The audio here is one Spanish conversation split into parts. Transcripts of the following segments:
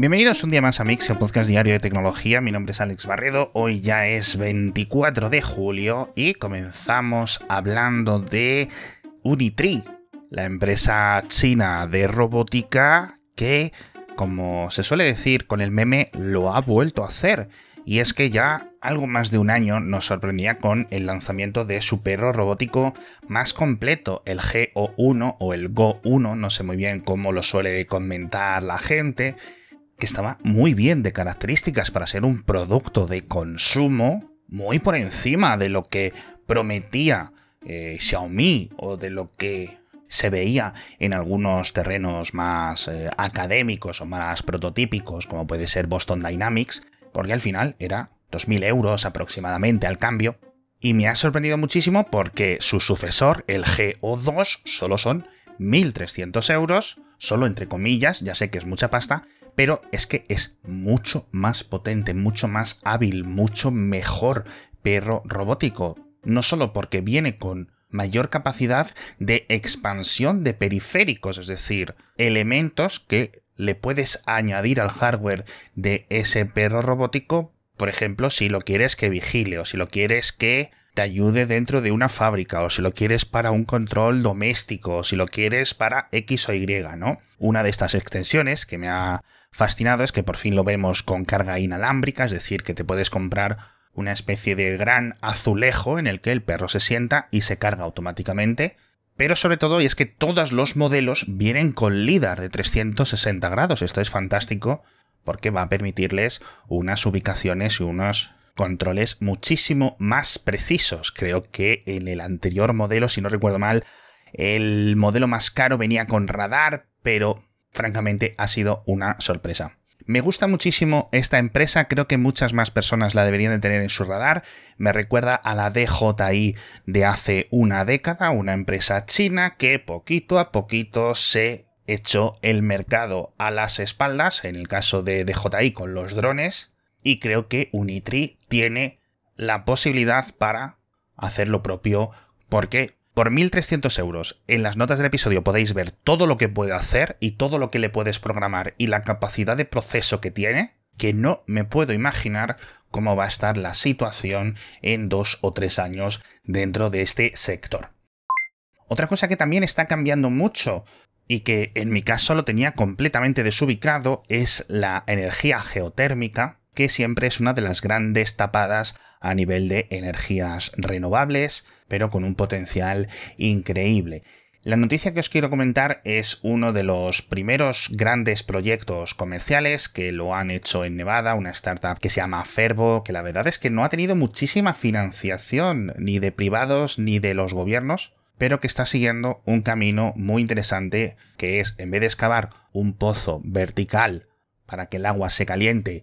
Bienvenidos un día más a Mix, el podcast diario de tecnología. Mi nombre es Alex Barredo. Hoy ya es 24 de julio y comenzamos hablando de Unitree, la empresa china de robótica que, como se suele decir con el meme, lo ha vuelto a hacer. Y es que ya algo más de un año nos sorprendía con el lanzamiento de su perro robótico más completo, el GO1 o el Go1, no sé muy bien cómo lo suele comentar la gente, que estaba muy bien de características para ser un producto de consumo, muy por encima de lo que prometía eh, Xiaomi o de lo que se veía en algunos terrenos más eh, académicos o más prototípicos, como puede ser Boston Dynamics, porque al final era 2.000 euros aproximadamente al cambio. Y me ha sorprendido muchísimo porque su sucesor, el GO2, solo son 1.300 euros, solo entre comillas, ya sé que es mucha pasta, pero es que es mucho más potente, mucho más hábil, mucho mejor perro robótico. No solo porque viene con mayor capacidad de expansión de periféricos, es decir, elementos que le puedes añadir al hardware de ese perro robótico, por ejemplo, si lo quieres que vigile o si lo quieres que te ayude dentro de una fábrica o si lo quieres para un control doméstico o si lo quieres para X o Y, ¿no? Una de estas extensiones que me ha fascinado es que por fin lo vemos con carga inalámbrica, es decir, que te puedes comprar una especie de gran azulejo en el que el perro se sienta y se carga automáticamente. Pero sobre todo, y es que todos los modelos vienen con LIDAR de 360 grados. Esto es fantástico porque va a permitirles unas ubicaciones y unos controles muchísimo más precisos. Creo que en el anterior modelo, si no recuerdo mal, el modelo más caro venía con radar, pero francamente ha sido una sorpresa. Me gusta muchísimo esta empresa, creo que muchas más personas la deberían de tener en su radar. Me recuerda a la DJI de hace una década, una empresa china que poquito a poquito se echó el mercado a las espaldas, en el caso de DJI con los drones, y creo que Unitree tiene la posibilidad para hacer lo propio porque por 1.300 euros en las notas del episodio podéis ver todo lo que puede hacer y todo lo que le puedes programar y la capacidad de proceso que tiene, que no me puedo imaginar cómo va a estar la situación en dos o tres años dentro de este sector. Otra cosa que también está cambiando mucho y que en mi caso lo tenía completamente desubicado es la energía geotérmica, que siempre es una de las grandes tapadas a nivel de energías renovables, pero con un potencial increíble. La noticia que os quiero comentar es uno de los primeros grandes proyectos comerciales que lo han hecho en Nevada, una startup que se llama Fervo, que la verdad es que no ha tenido muchísima financiación ni de privados ni de los gobiernos, pero que está siguiendo un camino muy interesante que es, en vez de excavar un pozo vertical para que el agua se caliente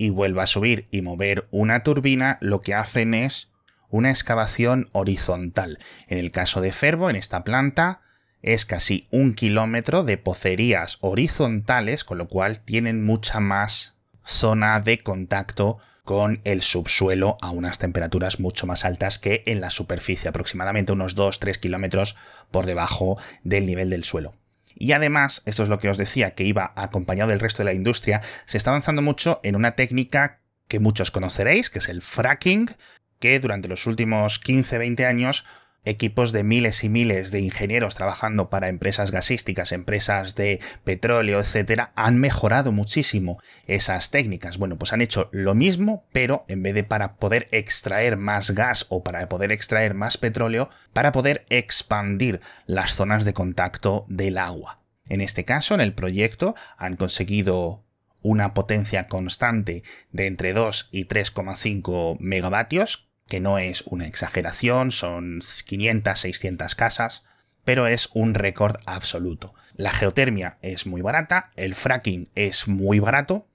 y vuelva a subir y mover una turbina, lo que hacen es una excavación horizontal. En el caso de Fervo, en esta planta, es casi un kilómetro de pocerías horizontales, con lo cual tienen mucha más zona de contacto con el subsuelo a unas temperaturas mucho más altas que en la superficie, aproximadamente unos 2-3 kilómetros por debajo del nivel del suelo. Y además, esto es lo que os decía, que iba acompañado del resto de la industria, se está avanzando mucho en una técnica que muchos conoceréis, que es el fracking, que durante los últimos 15-20 años equipos de miles y miles de ingenieros trabajando para empresas gasísticas, empresas de petróleo, etcétera, han mejorado muchísimo esas técnicas. Bueno, pues han hecho lo mismo, pero en vez de para poder extraer más gas o para poder extraer más petróleo, para poder expandir las zonas de contacto del agua. En este caso, en el proyecto, han conseguido una potencia constante de entre 2 y 3,5 megavatios, que no es una exageración, son 500, 600 casas, pero es un récord absoluto. La geotermia es muy barata, el fracking es muy barato,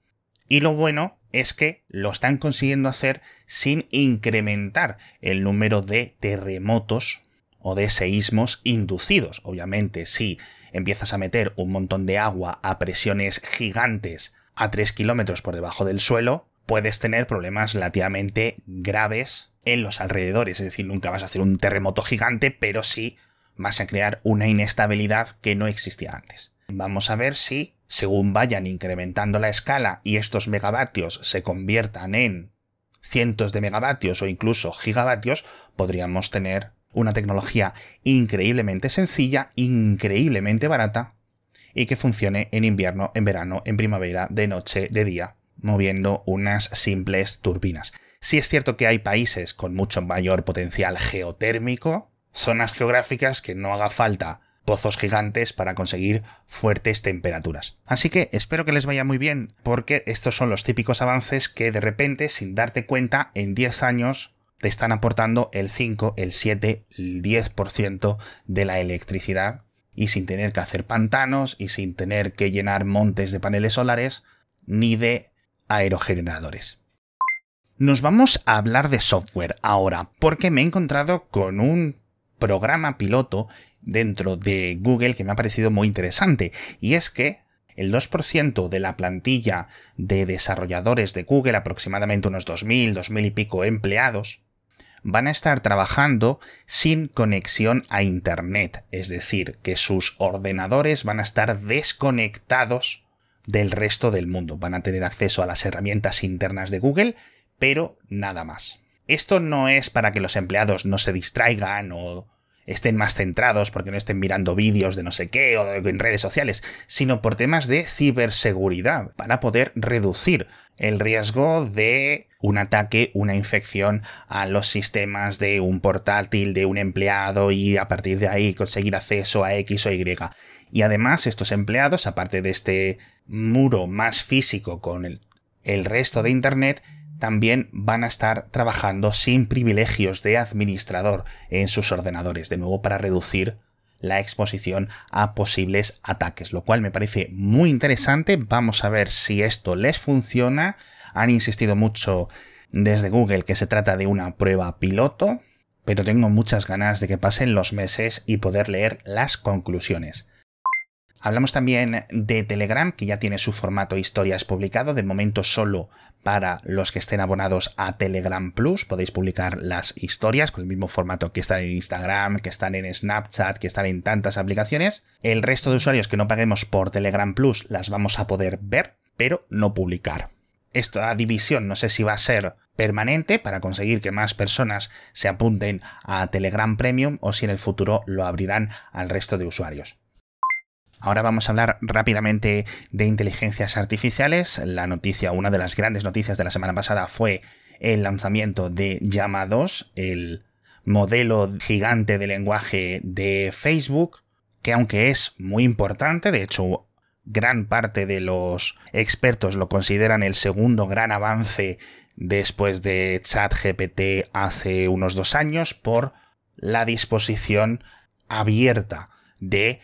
y lo bueno es que lo están consiguiendo hacer sin incrementar el número de terremotos o de seísmos inducidos. Obviamente, si empiezas a meter un montón de agua a presiones gigantes a 3 kilómetros por debajo del suelo, puedes tener problemas relativamente graves en los alrededores. Es decir, nunca vas a hacer un terremoto gigante, pero sí vas a crear una inestabilidad que no existía antes. Vamos a ver si según vayan incrementando la escala y estos megavatios se conviertan en cientos de megavatios o incluso gigavatios, podríamos tener una tecnología increíblemente sencilla, increíblemente barata y que funcione en invierno, en verano, en primavera, de noche, de día, moviendo unas simples turbinas. Si es cierto que hay países con mucho mayor potencial geotérmico, zonas geográficas que no haga falta pozos gigantes para conseguir fuertes temperaturas. Así que espero que les vaya muy bien, porque estos son los típicos avances que de repente, sin darte cuenta, en 10 años te están aportando el 5, el 7, el 10% de la electricidad y sin tener que hacer pantanos y sin tener que llenar montes de paneles solares ni de aerogeneradores. Nos vamos a hablar de software ahora, porque me he encontrado con un programa piloto dentro de Google que me ha parecido muy interesante, y es que el 2% de la plantilla de desarrolladores de Google, aproximadamente unos 2.000, 2.000 y pico empleados, van a estar trabajando sin conexión a Internet, es decir, que sus ordenadores van a estar desconectados del resto del mundo, van a tener acceso a las herramientas internas de Google, pero nada más. Esto no es para que los empleados no se distraigan o estén más centrados porque no estén mirando vídeos de no sé qué o en redes sociales, sino por temas de ciberseguridad, para poder reducir el riesgo de un ataque, una infección a los sistemas de un portátil de un empleado y a partir de ahí conseguir acceso a X o Y. Y además estos empleados, aparte de este muro más físico con el, el resto de Internet, también van a estar trabajando sin privilegios de administrador en sus ordenadores, de nuevo para reducir la exposición a posibles ataques, lo cual me parece muy interesante. Vamos a ver si esto les funciona. Han insistido mucho desde Google que se trata de una prueba piloto, pero tengo muchas ganas de que pasen los meses y poder leer las conclusiones. Hablamos también de Telegram, que ya tiene su formato historias publicado, de momento solo para los que estén abonados a Telegram Plus. Podéis publicar las historias con el mismo formato que están en Instagram, que están en Snapchat, que están en tantas aplicaciones. El resto de usuarios que no paguemos por Telegram Plus las vamos a poder ver, pero no publicar. Esta división no sé si va a ser permanente para conseguir que más personas se apunten a Telegram Premium o si en el futuro lo abrirán al resto de usuarios. Ahora vamos a hablar rápidamente de inteligencias artificiales. La noticia, una de las grandes noticias de la semana pasada fue el lanzamiento de Llama 2, el modelo gigante de lenguaje de Facebook, que aunque es muy importante, de hecho gran parte de los expertos lo consideran el segundo gran avance después de ChatGPT hace unos dos años por la disposición abierta de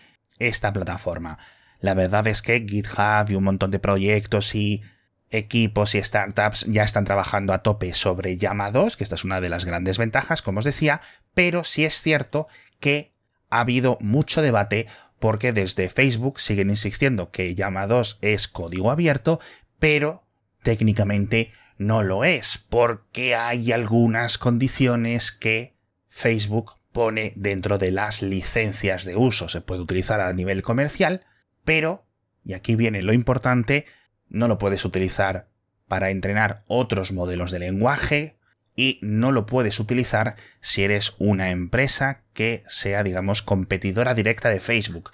esta plataforma. La verdad es que GitHub y un montón de proyectos y equipos y startups ya están trabajando a tope sobre Llama 2, que esta es una de las grandes ventajas, como os decía, pero sí es cierto que ha habido mucho debate porque desde Facebook siguen insistiendo que Llama 2 es código abierto, pero técnicamente no lo es, porque hay algunas condiciones que Facebook pone dentro de las licencias de uso. Se puede utilizar a nivel comercial, pero, y aquí viene lo importante, no lo puedes utilizar para entrenar otros modelos de lenguaje y no lo puedes utilizar si eres una empresa que sea, digamos, competidora directa de Facebook.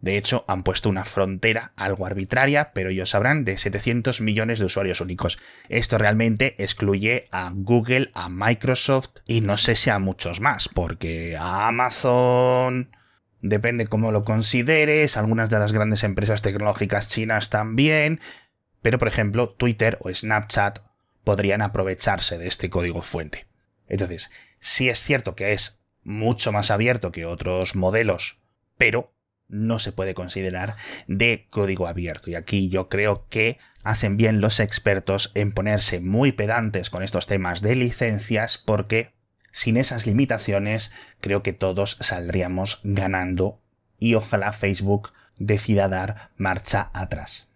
De hecho, han puesto una frontera algo arbitraria, pero ellos sabrán, de 700 millones de usuarios únicos. Esto realmente excluye a Google, a Microsoft y no sé si a muchos más, porque a Amazon, depende cómo lo consideres, algunas de las grandes empresas tecnológicas chinas también, pero por ejemplo Twitter o Snapchat podrían aprovecharse de este código fuente. Entonces, sí es cierto que es mucho más abierto que otros modelos, pero no se puede considerar de código abierto. Y aquí yo creo que hacen bien los expertos en ponerse muy pedantes con estos temas de licencias porque sin esas limitaciones creo que todos saldríamos ganando y ojalá Facebook decida dar marcha atrás.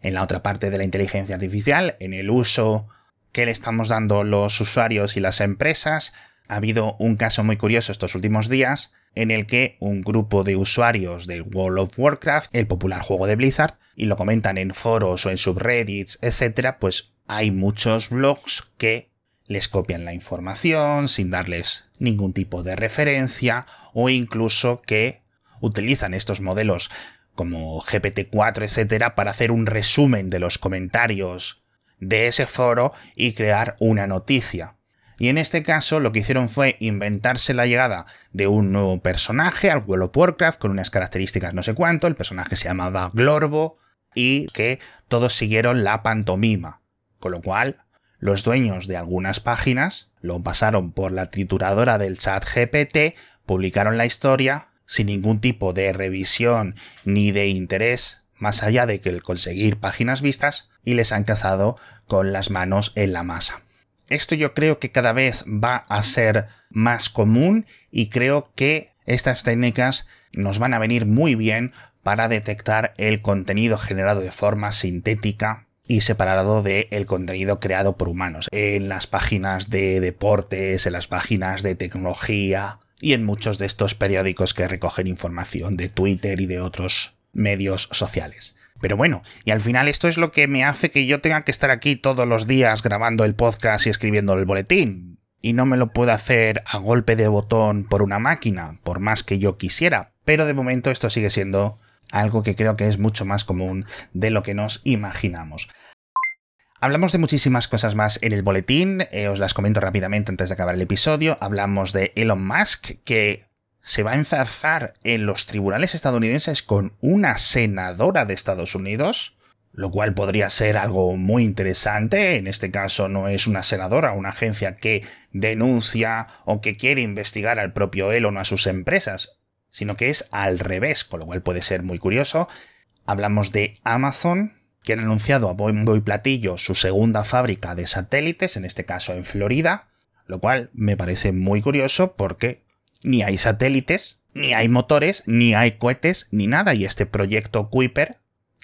En la otra parte de la inteligencia artificial, en el uso que le estamos dando los usuarios y las empresas, ha habido un caso muy curioso estos últimos días en el que un grupo de usuarios del World of Warcraft, el popular juego de Blizzard, y lo comentan en foros o en subreddits, etc., pues hay muchos blogs que les copian la información sin darles ningún tipo de referencia o incluso que utilizan estos modelos como GPT-4, etcétera, para hacer un resumen de los comentarios de ese foro y crear una noticia. Y en este caso lo que hicieron fue inventarse la llegada de un nuevo personaje al World of Warcraft con unas características no sé cuánto, el personaje se llamaba Glorbo y que todos siguieron la pantomima. Con lo cual, los dueños de algunas páginas lo pasaron por la trituradora del chat GPT, publicaron la historia sin ningún tipo de revisión ni de interés más allá de que el conseguir páginas vistas y les han cazado con las manos en la masa. Esto yo creo que cada vez va a ser más común y creo que estas técnicas nos van a venir muy bien para detectar el contenido generado de forma sintética y separado del contenido creado por humanos en las páginas de deportes, en las páginas de tecnología y en muchos de estos periódicos que recogen información de Twitter y de otros medios sociales. Pero bueno, y al final esto es lo que me hace que yo tenga que estar aquí todos los días grabando el podcast y escribiendo el boletín. Y no me lo puedo hacer a golpe de botón por una máquina, por más que yo quisiera. Pero de momento esto sigue siendo algo que creo que es mucho más común de lo que nos imaginamos. Hablamos de muchísimas cosas más en el boletín, eh, os las comento rápidamente antes de acabar el episodio. Hablamos de Elon Musk, que se va a enzarzar en los tribunales estadounidenses con una senadora de Estados Unidos, lo cual podría ser algo muy interesante. En este caso no es una senadora, una agencia que denuncia o que quiere investigar al propio Elon o a sus empresas, sino que es al revés, con lo cual puede ser muy curioso. Hablamos de Amazon, que han anunciado a bombo y platillo su segunda fábrica de satélites, en este caso en Florida, lo cual me parece muy curioso porque ni hay satélites, ni hay motores, ni hay cohetes, ni nada. Y este proyecto Kuiper,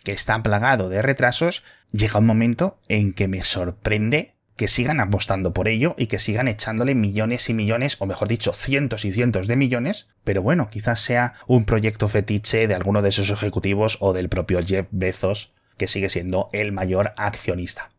que está plagado de retrasos, llega un momento en que me sorprende que sigan apostando por ello y que sigan echándole millones y millones, o mejor dicho, cientos y cientos de millones, pero bueno, quizás sea un proyecto fetiche de alguno de esos ejecutivos o del propio Jeff Bezos, que sigue siendo el mayor accionista.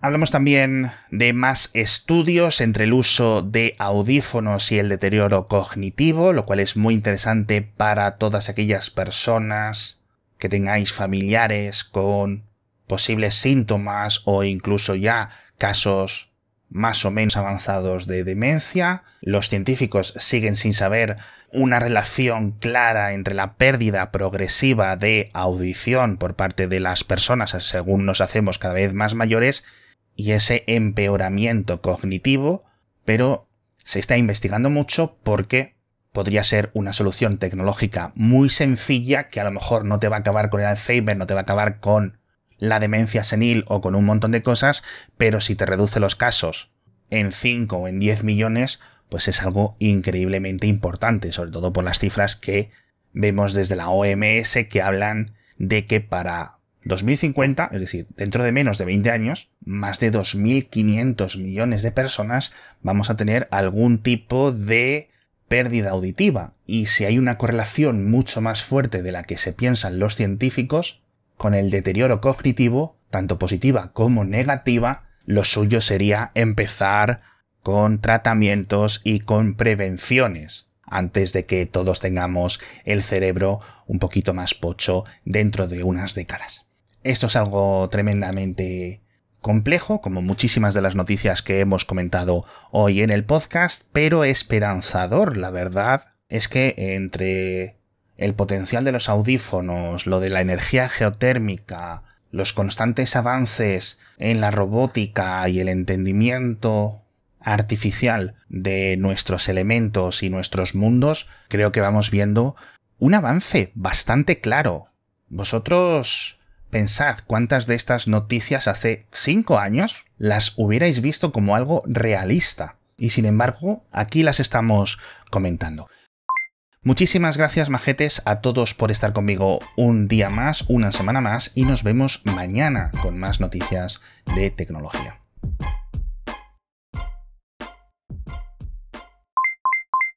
Hablamos también de más estudios entre el uso de audífonos y el deterioro cognitivo, lo cual es muy interesante para todas aquellas personas que tengáis familiares con posibles síntomas o incluso ya casos más o menos avanzados de demencia. Los científicos siguen sin saber una relación clara entre la pérdida progresiva de audición por parte de las personas según nos hacemos cada vez más mayores y ese empeoramiento cognitivo, pero se está investigando mucho porque podría ser una solución tecnológica muy sencilla que a lo mejor no te va a acabar con el Alzheimer, no te va a acabar con la demencia senil o con un montón de cosas, pero si te reduce los casos en 5 o en 10 millones, pues es algo increíblemente importante, sobre todo por las cifras que vemos desde la OMS que hablan de que para 2050, es decir, dentro de menos de 20 años, más de 2.500 millones de personas vamos a tener algún tipo de pérdida auditiva. Y si hay una correlación mucho más fuerte de la que se piensan los científicos, con el deterioro cognitivo, tanto positiva como negativa, lo suyo sería empezar con tratamientos y con prevenciones antes de que todos tengamos el cerebro un poquito más pocho dentro de unas décadas. Esto es algo tremendamente complejo, como muchísimas de las noticias que hemos comentado hoy en el podcast, pero esperanzador, la verdad, es que entre el potencial de los audífonos, lo de la energía geotérmica, los constantes avances en la robótica y el entendimiento artificial de nuestros elementos y nuestros mundos, creo que vamos viendo un avance bastante claro. Vosotros Pensad cuántas de estas noticias hace cinco años las hubierais visto como algo realista. Y sin embargo, aquí las estamos comentando. Muchísimas gracias, majetes, a todos por estar conmigo un día más, una semana más, y nos vemos mañana con más noticias de tecnología.